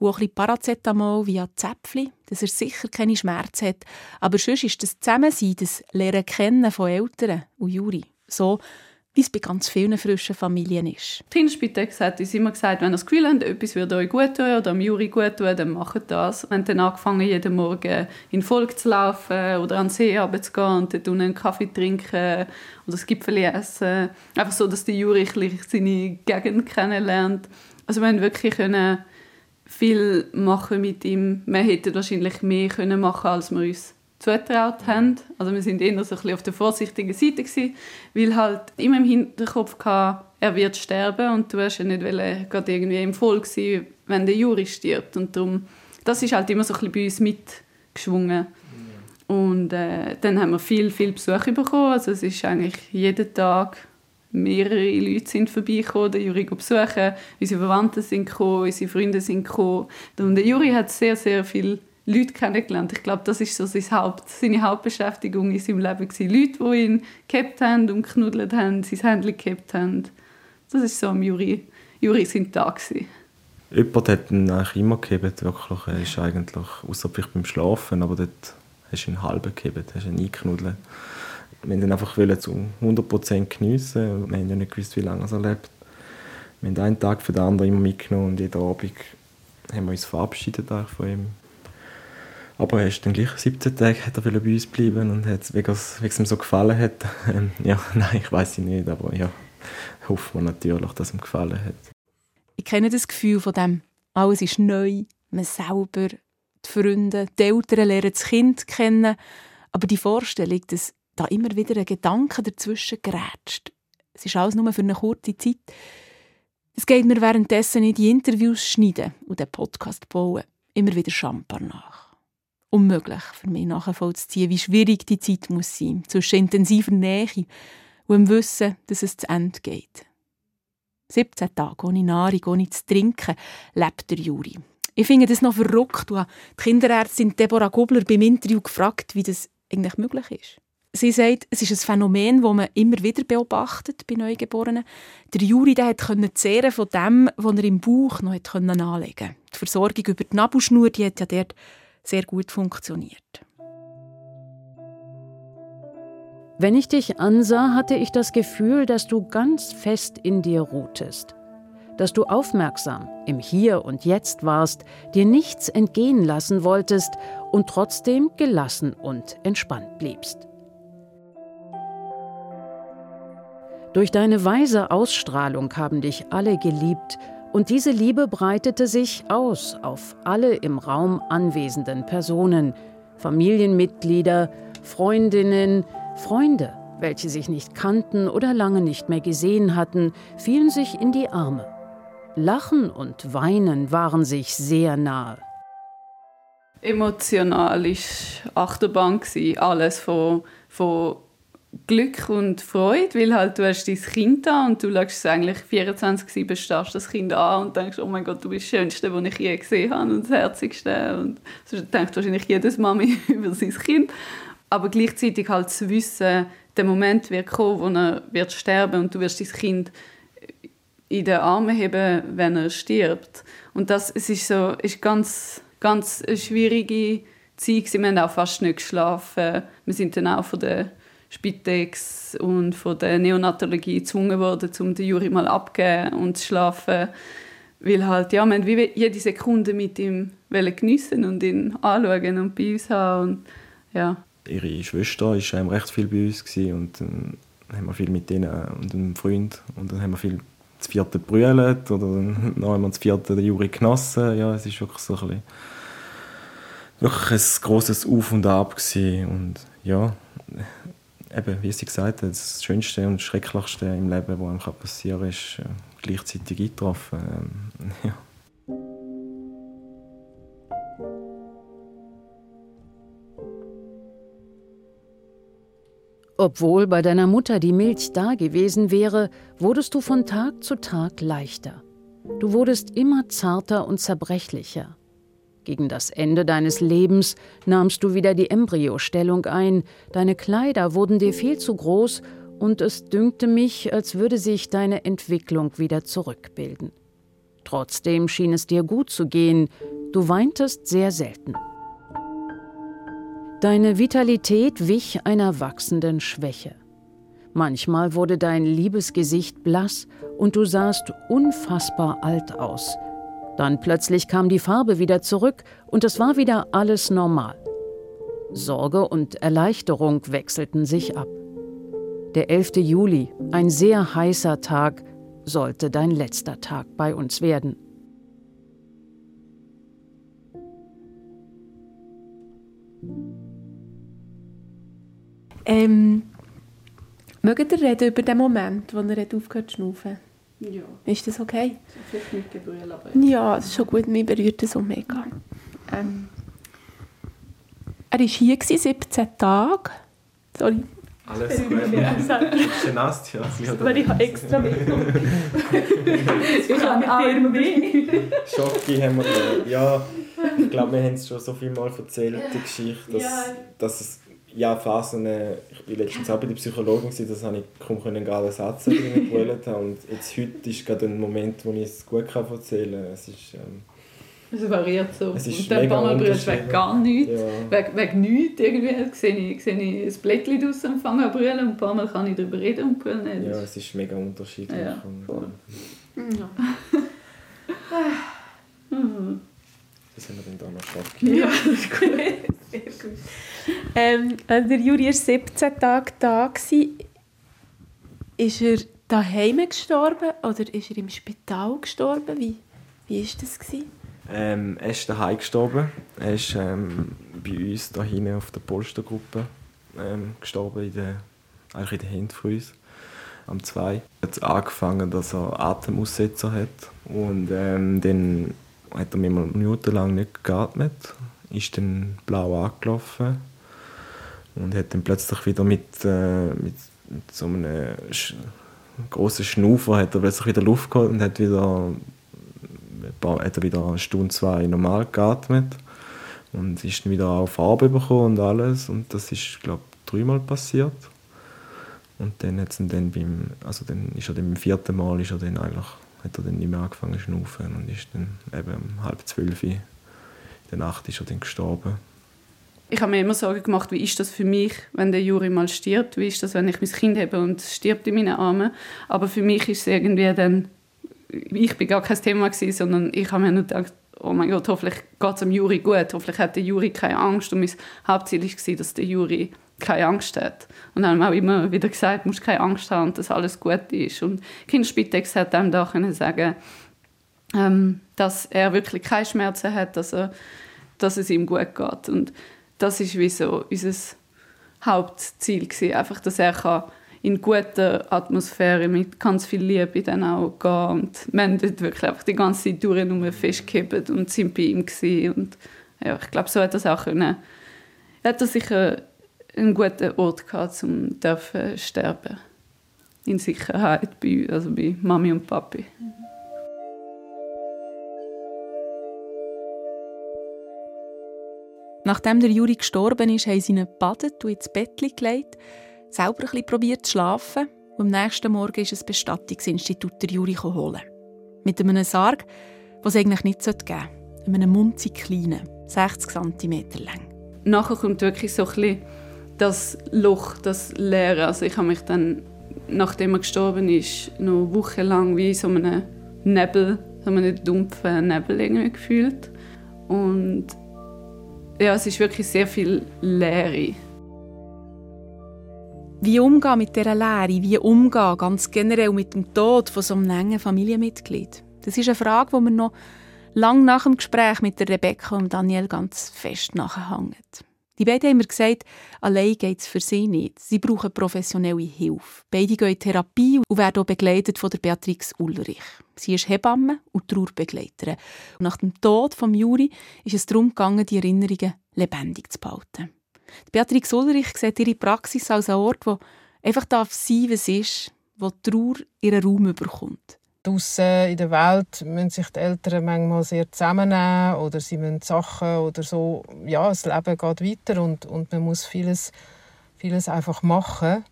und auch ein bisschen Paracetamol via Zäpfchen, dass er sicher keine Schmerzen hat. Aber sonst ist das Zusammensein, das Lernen kennen von Eltern und Juri so, wie es bei ganz vielen frischen Familien ist. Die Kinderspitex hat uns immer gesagt, wenn ihr das Gefühl habt, etwas würde euch gut tun oder Juri gut tun, dann macht das. Wir haben dann angefangen, jeden Morgen in Volk zu laufen oder an den See zu gehen und dort einen Kaffee trinken oder das Gipfel essen. Einfach so, dass der Juri seine Gegend kennenlernt. Also wir haben wirklich können viel machen mit ihm. Wir hätten wahrscheinlich mehr können machen als wir uns zugetraut haben. Also wir sind eher so ein bisschen auf der vorsichtigen Seite gewesen, weil halt immer im Hinterkopf hatte, er wird sterben und du hast ja nicht gerade irgendwie im Voll sein, wenn der Juri stirbt und darum, das ist halt immer so ein bisschen bei uns mitgeschwungen. Und äh, dann haben wir viel, viel Besuch bekommen. Also es ist eigentlich jeden Tag mehrere Leute sind vorbeigekommen, den Juri besuchen, unsere Verwandten sind gekommen, unsere Freunde sind gekommen. Und der Juri hat sehr, sehr viel Leute kennengelernt. Ich glaube, das ist so sein Haupt, seine Hauptbeschäftigung in seinem Leben gewesen. Leute, die ihn gehabt haben und knuddelt haben, sein Händchen gehabt haben. Das ist so am Juri, Juri sein Tag gewesen. Jemand hat ihn eigentlich immer gehabt, wirklich. Er ist eigentlich, außer vielleicht beim Schlafen, aber dort hast du ihn halb gehabt, hast ihn eingeknuddelt. Wir wollten ihn einfach zu 100% geniessen. Wir haben ja nicht gewusst, wie lange er lebt. Wir haben einen Tag für den anderen immer mitgenommen und jeden Abend haben wir uns verabschiedet von ihm. Aber er ist dann gleich 17 Tage hat er bei uns bleiben und hat, wegen es ihm so gefallen hat. Ähm, ja, nein, ich weiß es nicht, aber ja, hoffen wir natürlich, dass es ihm gefallen hat. Ich kenne das Gefühl von dem, alles ist neu, man selber, die Freunde, die Eltern lernen das Kind kennen, aber die Vorstellung, dass da immer wieder ein Gedanke dazwischen gerätscht, es ist alles nur für eine kurze Zeit, es geht mir währenddessen in die Interviews schneiden und den Podcast bauen immer wieder schambar nach unmöglich für mich nachvollziehen, wie schwierig die Zeit muss sein zwischen intensiver Nähe und dem Wissen, dass es zu Ende geht. 17 Tage ohne Nahrung, ohne zu trinken, lebt der Juri. Ich finde das noch verrückt. Die Kinderärztin Deborah Gubler beim Interview gefragt, wie das eigentlich möglich ist. Sie sagt, es ist ein Phänomen, das man immer wieder beobachtet bei Neugeborenen. Der Juri der konnte zehren von dem, was er im Bauch noch anlegen konnte. Die Versorgung über die Nabelschnur die hat ja dort sehr gut funktioniert. Wenn ich dich ansah, hatte ich das Gefühl, dass du ganz fest in dir ruhtest, dass du aufmerksam im Hier und Jetzt warst, dir nichts entgehen lassen wolltest und trotzdem gelassen und entspannt bliebst. Durch deine weise Ausstrahlung haben dich alle geliebt und diese Liebe breitete sich aus auf alle im Raum anwesenden Personen, Familienmitglieder, Freundinnen, Freunde, welche sich nicht kannten oder lange nicht mehr gesehen hatten, fielen sich in die Arme. Lachen und Weinen waren sich sehr nahe. Emotional war Achterbahn, alles von, von Glück und Freude, weil halt du hast dein Kind da und du schaust es eigentlich 24-7 starrst das Kind an und denkst, oh mein Gott, du bist das Schönste, was ich je gesehen habe und das Herzigste und so denkt wahrscheinlich jedes Mami über sein Kind. Aber gleichzeitig halt zu wissen, der Moment wird kommen, wo er wird sterben und du wirst dein Kind in den Armen heben, wenn er stirbt. Und das es ist so, ist ganz, ganz eine schwierige Zeit. Wir haben auch fast nicht geschlafen. Wir sind dann auch von der Spitex und von der Neonatologie gezwungen worden, um den Juri mal abzugeben und zu schlafen. Weil halt, ja, wir wie jede Sekunde mit ihm geniessen und ihn anschauen und bei uns haben. Und, ja. Ihre Schwester war recht viel bei uns und dann haben wir viel mit ihnen und einem Freund und dann haben wir viel das vierte brüllt oder dann haben wir das vierte den Juri genossen. Ja, es ist wirklich so ein bisschen, wirklich ein grosses Auf und Ab gewesen. und ja, eben, wie sie gesagt hat, das Schönste und Schrecklichste im Leben, was einem passieren kann, ist äh, gleichzeitig eingetroffen. Ähm, ja. Obwohl bei deiner Mutter die Milch da gewesen wäre, wurdest du von Tag zu Tag leichter. Du wurdest immer zarter und zerbrechlicher. Gegen das Ende deines Lebens nahmst du wieder die Embryostellung ein, deine Kleider wurden dir viel zu groß und es dünkte mich, als würde sich deine Entwicklung wieder zurückbilden. Trotzdem schien es dir gut zu gehen, du weintest sehr selten. Deine Vitalität wich einer wachsenden Schwäche. Manchmal wurde dein liebes Gesicht blass und du sahst unfassbar alt aus. Dann plötzlich kam die Farbe wieder zurück und es war wieder alles normal. Sorge und Erleichterung wechselten sich ab. Der 11. Juli, ein sehr heißer Tag, sollte dein letzter Tag bei uns werden. Ähm, mögt ihr reden über den Moment, wo er aufgehört zu schnaufen? Ja. Ist das okay? Vielleicht mit Gebrüll, aber... Ja, das ist schon gut. Mich berührt das so mega. Ähm, er war hier, 17 Tage. Sorry. Alles gut. Nass? Ja, Aber ich habe extra mitgenommen. Ich habe Arm weh. Schocki haben wir da. Ja, ich glaube, wir haben es schon so viel Mal erzählt, die Geschichte, dass, Ja. dass es ja Phasen, äh, ich war letztens auch bei der Psychologin, das habe ich kaum einen Satz den ich gewählt habe. Und jetzt heute ist gerade ein Moment, wo ich es gut kann erzählen kann. Es ist, ähm, Es variiert so. Es ist und dann du unterschiedlich. wegen gar nichts. ja, Wegen, wegen nichts irgendwie. Sehe ich, sehe ich ein Blättchen draussen und fange an brüllen und ein paar Mal kann ich darüber reden und brüllen nicht. ja, es ist mega unterschiedlich. Ja, und, voll. äh, Mhm. Das haben wir dann da noch Schocki. Ja, das ist gut. Sehr gut. Ähm, als der Juri war 17 Tage da. War, ist er daheim gestorben oder ist er im Spital gestorben? Wie war wie ist das? Gewesen? Ähm, er ist daheim gestorben. Er ist ähm, bei uns da hinten auf der Polstergruppe ähm, gestorben, in der, eigentlich in der Hand von uns, am 2. Er hat angefangen, dass er Atemaussetzer hat und ähm, dann hat er mir minutenlang nicht geatmet, ist dann blau angelaufen und hat dann plötzlich wieder mit, äh, mit, mit so einem sch grossen Schnaufer hat er plötzlich wieder Luft geholt und hat wieder hat er wieder eine Stunde, zwei normal geatmet und ist dann wieder auch Farbe bekommen und alles und das ist, glaube ich, dreimal passiert. Und dann, dann beim, also dann ist er dann beim vierten Mal ist er dann eigentlich, hat er dann nicht mehr angefangen zu schnaufen und ist dann eben um halb zwölf in der Nacht ist er dann gestorben. Ich habe mir immer Sorgen gemacht, wie ist das für mich, wenn der Juri mal stirbt? Wie ist das, wenn ich mein Kind habe und es stirbt in meinen Armen? Aber für mich ist es irgendwie dann... Ich bin gar kein Thema, gewesen, sondern ich habe mir nur gedacht, oh mein Gott, hoffentlich geht es dem Juri gut. Hoffentlich hat der Juri keine Angst. Und mein Hauptziel war, dass der Juri keine Angst hat. Und haben auch immer wieder gesagt, du musst keine Angst haben dass alles gut ist. Und Kinderspitex hat einem da können sagen, ähm, dass er wirklich keine Schmerzen hat, dass, er, dass es ihm gut geht. Und das ist wie so unser Hauptziel gewesen. einfach, dass er kann in guter Atmosphäre mit ganz viel Liebe dann auch gehen und haben dort wirklich einfach die ganze Zeit durch festgehebt und sind bei ihm gewesen. und ja, ich glaube, so hat das auch können. Er hat sicher einen guten Ort gehabt, um dürfen sterben. In Sicherheit bei, also bei Mami und Papi. Nachdem der Juri gestorben ist, haben sie ihn gebadet und ins Bett gelegt, selber ein bisschen probiert zu schlafen und am nächsten Morgen ist das Bestattungsinstitut der Juri holen. Mit einem Sarg, den es eigentlich nicht geben sollte. Einem munzig kleinen, 60 cm lang. nachher kommt wirklich so ein bisschen das Loch, das Leere. Also ich habe mich dann, nachdem er gestorben ist, noch wochenlang wie in so einem Nebel, so einem dumpfen Nebel irgendwie gefühlt. Und ja, es ist wirklich sehr viel Leere. Wie umgehen mit dieser Leere? Wie umgehen ganz generell mit dem Tod von so einem engen Familienmitglied? Das ist eine Frage, die mir noch lang nach dem Gespräch mit Rebecca und Daniel ganz fest nachhängt. Die beiden haben mir gesagt, allein geht es für sie nicht. Sie brauchen professionelle Hilfe. Beide gehen in Therapie und werden auch begleitet von der Beatrix Ulrich. Sie ist Hebamme und Trauerbegleiterin. Und nach dem Tod von Juri ist es darum gegangen, die Erinnerungen lebendig zu behalten. Die Beatrix Ulrich sieht ihre Praxis als einen Ort, wo einfach darf sein, was ist, wo die Trauer ihren Raum bekommt. Draussen in der Welt müssen sich die Eltern manchmal sehr zusammennehmen oder sie müssen Sachen oder so. Ja, das Leben geht weiter und, und man muss vieles, vieles einfach machen.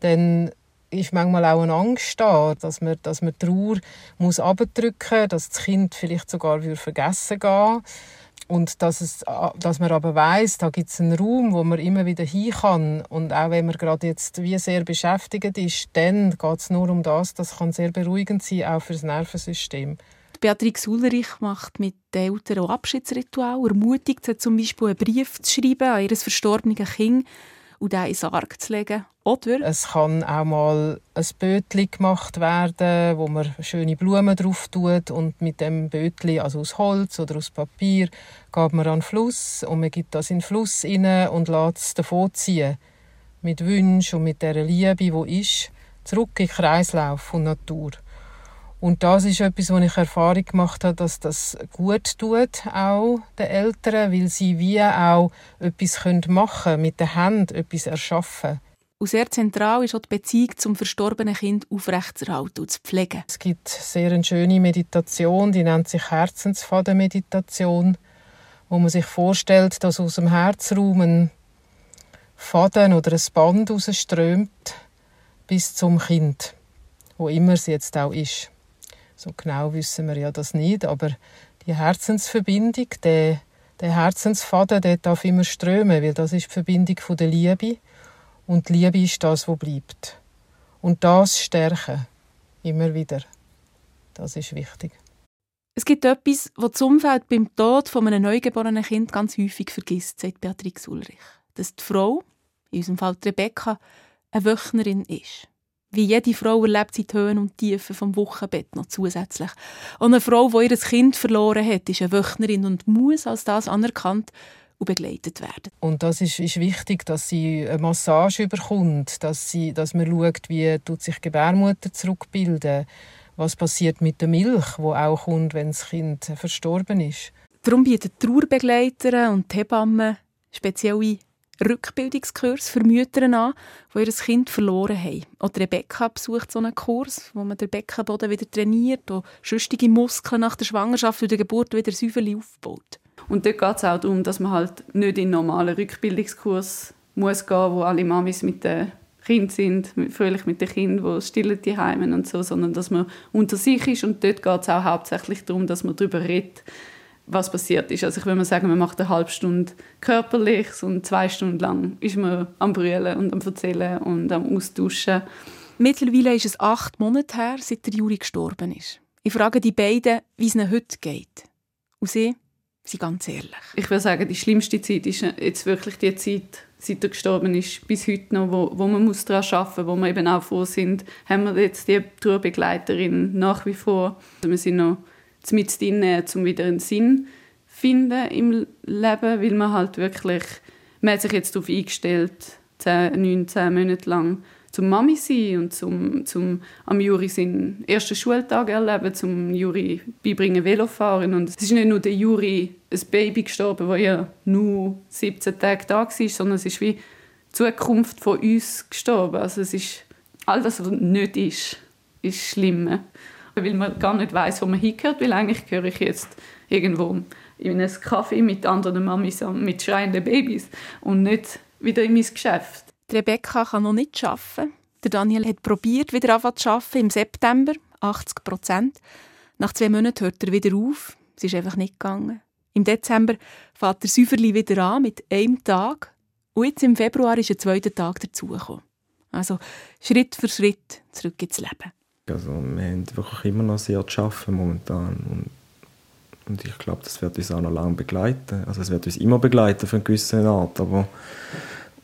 Dann ist manchmal auch eine Angst da, dass man, dass man die Trauer muss abdrücken, dass das Kind vielleicht sogar würde vergessen gehen. Und dass, es, dass man aber weiß, da gibt es einen Raum, wo man immer wieder hin kann. Und auch wenn man gerade jetzt wie sehr beschäftigt ist, dann geht es nur um das. Das kann sehr beruhigend sein, auch für das Nervensystem. Beatrix Ulrich macht mit den Eltern auch Abschiedsritual, ermutigt sie zum Beispiel einen Brief zu schreiben an ihr verstorbenes Kind und den ins Sarg zu legen. Oder? Es kann auch mal ein Bötli gemacht werden, wo man schöne Blumen drauf tut und mit dem Bötli, also aus Holz oder aus Papier, geht man an den Fluss und man gibt das in den Fluss rein und lässt es davon ziehen. Mit Wünschen und mit der Liebe, die ist, zurück in den Kreislauf von Natur. Und das ist etwas, wo ich Erfahrung gemacht habe, dass das gut tut, auch den Eltern, weil sie wie auch etwas machen können, mit den Händen etwas erschaffen. Und sehr zentral ist auch die Beziehung zum verstorbenen Kind aufrechtzuerhalten und zu pflegen. Es gibt sehr eine schöne Meditation, die nennt sich Herzensfadenmeditation, wo man sich vorstellt, dass aus dem Herzraum ein Faden oder ein Band rausströmt bis zum Kind, wo immer es jetzt auch ist. So genau wissen wir ja das nicht, aber die Herzensverbindung, der, der Herzensfaden, der darf immer strömen, weil das ist die Verbindung von der Liebe und die Liebe ist das, was bleibt. Und das stärken, immer wieder. Das ist wichtig. Es gibt etwas, was das Umfeld beim Tod von einem neugeborenen Kind ganz häufig vergisst, sagt Beatrix Ulrich. Dass die Frau, in unserem Fall Rebecca, eine Wöchnerin ist. Wie jede Frau erlebt sie die Höhen und Tiefen vom Wochenbett noch zusätzlich. Und eine Frau, die ihr Kind verloren hat, ist eine Wöchnerin und muss als das anerkannt und begleitet werden. Und das ist, ist wichtig, dass sie eine Massage überkommt, dass, sie, dass man schaut, wie tut sich Gebärmutter zurückbilden, was passiert mit der Milch, wo auch kommt, wenn das Kind verstorben ist. Darum bieten Trauerbegleiter und Hebammen spezielle Rückbildungskurs für Mütter an, die ihr Kind verloren haben. Auch Rebecca besucht so einen Kurs, wo man den Beckenboden wieder trainiert und sonstige Muskeln nach der Schwangerschaft und der Geburt wieder säuberlich aufbaut. Und dort geht es auch darum, dass man halt nicht in einen normalen Rückbildungskurs muss gehen, wo alle Mamis mit den Kind sind, fröhlich mit den Kindern, die stillen die Heimen und so, sondern dass man unter sich ist und dort geht es auch hauptsächlich darum, dass man darüber redet, was passiert ist. Also ich würde mal sagen, man macht eine halbe Stunde körperlich und zwei Stunden lang ist man am Brüllen und am Erzählen und am Austauschen. Mittlerweile ist es acht Monate her, seit der Juri gestorben ist. Ich frage die beiden, wie es ihnen heute geht. Und sie sind ganz ehrlich. Ich würde sagen, die schlimmste Zeit ist jetzt wirklich die Zeit, seit er gestorben ist, bis heute noch, wo, wo man muss daran arbeiten muss, wo wir eben auch froh sind, haben wir jetzt die Tourbegleiterin nach wie vor. Also wir sind noch mit drin, um wieder einen Sinn zu finden im Leben, weil man halt wirklich, man hat sich jetzt darauf eingestellt, 10, 9, 10 Monate lang zum Mami sein und zum, zum am Juri seinen ersten Schultag erleben, zum Juri beibringen Velofahren. Und es ist nicht nur der Juri, ein Baby gestorben, das ja nur 17 Tage da war, sondern es ist wie die Zukunft von uns gestorben. Also es ist all das, was nicht ist, ist schlimm weil man gar nicht weiß, wo man hingehört, weil eigentlich gehöre ich jetzt irgendwo in einem Café mit anderen Mamis mit schreienden Babys und nicht wieder in mein Geschäft. Die Rebecca kann noch nicht arbeiten. Der Daniel hat probiert, wieder zu arbeiten im September, 80 Prozent. Nach zwei Monaten hört er wieder auf. Es ist einfach nicht gegangen. Im Dezember fährt der Säuferli wieder an mit einem Tag. Und jetzt im Februar ist ein zweiter Tag dazugekommen. Also Schritt für Schritt zurück ins Leben. Also wir haben wirklich immer noch sehr zu arbeiten momentan. Und, und ich glaube, das wird uns auch noch lange begleiten. Also es wird uns immer begleiten für eine gewisse Art, aber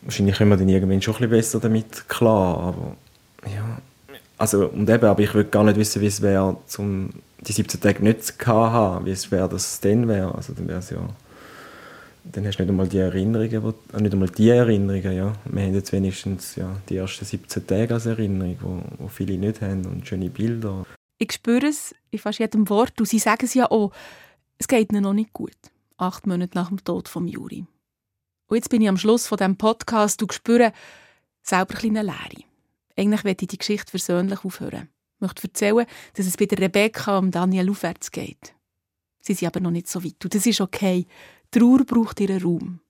wahrscheinlich kommen wir dann irgendwann schon ein bisschen besser damit klar. Aber ja, also und eben, aber ich würde gar nicht wissen, wie es wäre, zum die 17 Tage nicht zu haben, wie es wäre, dass es dann wäre. Also dann wäre es ja dann hast du nicht einmal die Erinnerungen, wo, äh, nicht einmal die Erinnerungen, ja. Wir haben jetzt wenigstens ja, die ersten 17 Tage als Erinnerung, wo viele nicht haben und schöne Bilder. Ich spüre es in fast jedem Wort und sie sagen es ja auch, es geht ihnen noch nicht gut, acht Monate nach dem Tod von Juri. Und jetzt bin ich am Schluss von diesem Podcast und spüre selber eine kleine Leere. Eigentlich möchte ich die Geschichte versöhnlich aufhören. Ich möchte erzählen, dass es bei der Rebecca und Daniel aufwärts geht. Sie sind aber noch nicht so weit und das ist okay. Trauer braucht ihren Raum.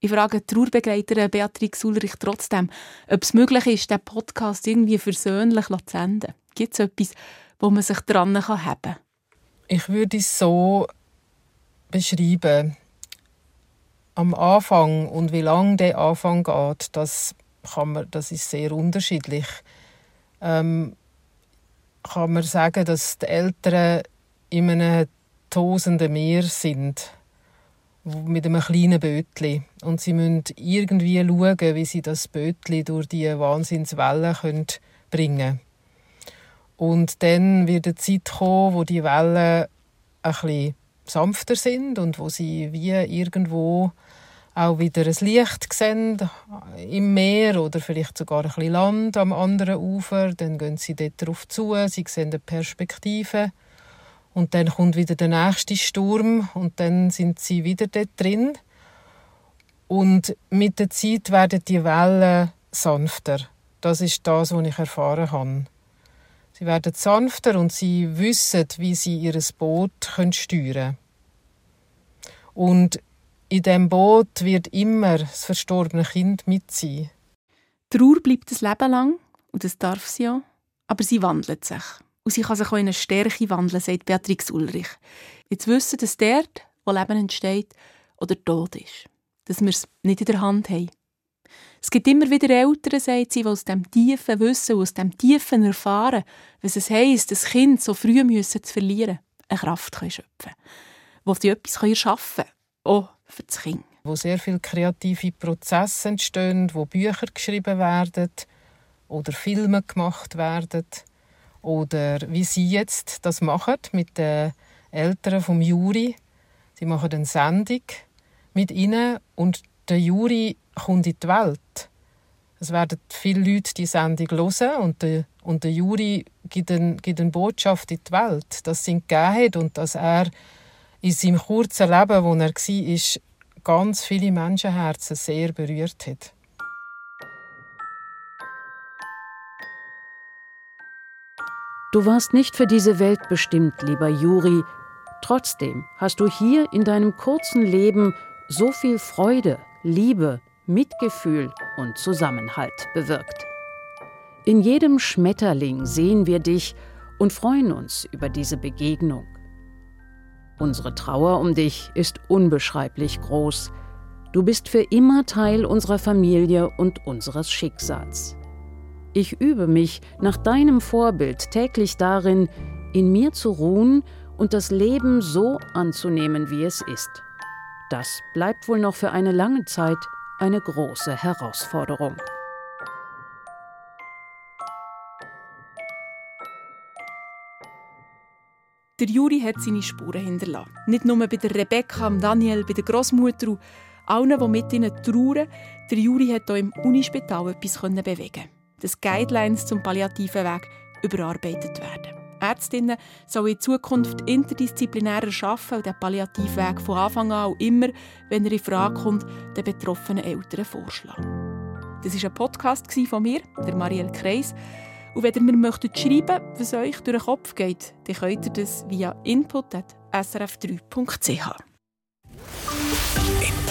Ich frage Trauerbegleiterin Beatrix Ulrich trotzdem, ob es möglich ist, den Podcast irgendwie versöhnlich zu senden. Gibt es etwas, wo man sich dran haben kann? Ich würde es so beschreiben. am Anfang und wie lange der Anfang geht, das, kann man, das ist sehr unterschiedlich. Ähm, kann man sagen, dass die Eltern in einem tosenden Meer sind mit einem kleinen Bötli und sie müssen irgendwie schauen, wie sie das Bötli durch die Wahnsinnswellen können bringen Und dann wird eine Zeit kommen, wo die Wellen ein sanfter sind und wo sie wie irgendwo auch wieder ein Licht sehen im Meer oder vielleicht sogar ein bisschen Land am anderen Ufer. Dann gehen sie dort drauf zu, sie sehen eine Perspektive. Und dann kommt wieder der nächste Sturm und dann sind sie wieder dort drin. Und mit der Zeit werden die Wellen sanfter. Das ist das, was ich erfahren habe. Sie werden sanfter und sie wissen, wie sie ihr Boot steuern können. Und in dem Boot wird immer das verstorbene Kind mit sein. Trauer bleibt ein Leben lang, und das darf sie ja, aber sie wandelt sich. Und sie kann sich auch in eine Stärke wandeln, sagt Beatrix Ulrich. Jetzt wissen, dass dort, wo Leben entsteht, oder Tod ist. Dass wir es nicht in der Hand haben. Es gibt immer wieder Eltern, sagt sie, die aus dem tiefen Wissen, aus dem tiefen Erfahren, was es heisst, das Kind so früh müssen zu verlieren, eine Kraft können schöpfen wo sie etwas erschaffen können, auch für das Kind. Wo sehr viele kreative Prozesse entstehen, wo Bücher geschrieben werden oder Filme gemacht werden oder wie sie jetzt das machen mit den Eltern vom Juri. Sie machen eine Sendung mit ihnen und der Juri kommt in die Welt. Es werden viele Leute die Sendung hören und der, und der Juri gibt, ein, gibt eine Botschaft in die Welt, dass sie ihn gegeben hat und dass er in seinem kurzen Leben, wo er war, ganz viele Menschenherzen sehr berührt hat. Du warst nicht für diese Welt bestimmt, lieber Juri. Trotzdem hast du hier in deinem kurzen Leben so viel Freude, Liebe, Mitgefühl und Zusammenhalt bewirkt. In jedem Schmetterling sehen wir dich und freuen uns über diese Begegnung. Unsere Trauer um dich ist unbeschreiblich groß. Du bist für immer Teil unserer Familie und unseres Schicksals. Ich übe mich nach deinem Vorbild täglich darin, in mir zu ruhen und das Leben so anzunehmen, wie es ist. Das bleibt wohl noch für eine lange Zeit eine große Herausforderung. Der Juri hat seine Spuren hinterlassen. Nicht nur bei der Rebecca, Daniel, bei der Großmutter und allen, die mit ihnen trauern. Der Juri hat auch im Unispital etwas bewegen dass Guidelines zum palliativen Weg überarbeitet werden. Ärztinnen sollen in Zukunft interdisziplinärer arbeiten und den palliativen Weg von Anfang an auch immer, wenn er in Frage kommt, den betroffenen Eltern vorschlagen. Das war ein Podcast von mir, der Marielle Kreis. Und wenn ihr mir möchtet schreiben was euch durch den Kopf geht, dann könnt ihr das via input.srf3.ch.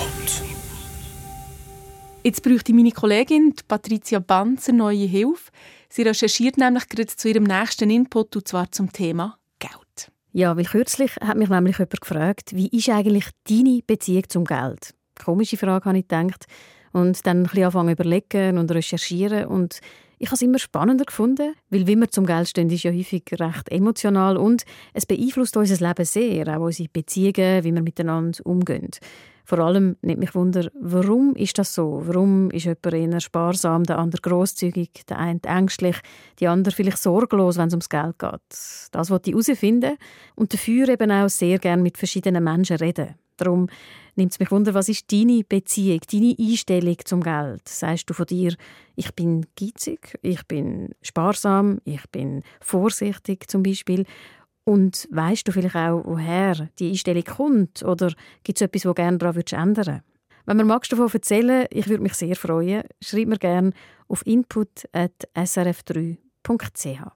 Jetzt bräuchte meine Kollegin Patricia Banzer neue Hilfe. Sie recherchiert nämlich gerade zu ihrem nächsten Input, und zwar zum Thema Geld. Ja, weil kürzlich hat mich nämlich jemand gefragt, wie ist eigentlich deine Beziehung zum Geld? Komische Frage, habe ich gedacht. Und dann ein bisschen anfangen überlegen und recherchieren und ich habe es immer spannender gefunden, weil wie wir zum Geld stehen, ist ja häufig recht emotional und es beeinflusst unser Leben sehr, auch unsere Beziehungen, wie wir miteinander umgehen. Vor allem nimmt mich Wunder, warum ist das so? Warum ist jemand eher sparsam, der andere großzügig, der eine ängstlich, die andere vielleicht sorglos, wenn es ums Geld geht? Das wollte ich herausfinden und dafür eben auch sehr gerne mit verschiedenen Menschen reden. Darum nimmt es mich wunder, was ist deine Beziehung, deine Einstellung zum Geld? Sagst du von dir, ich bin geizig, ich bin sparsam, ich bin vorsichtig zum Beispiel? Und weißt du vielleicht auch, woher die Einstellung kommt? Oder gibt es etwas, du gerne daran ändern würdest? Wenn du magst davon erzählen ich würde mich sehr freuen. Schreib mir gerne auf input.srf3.ch.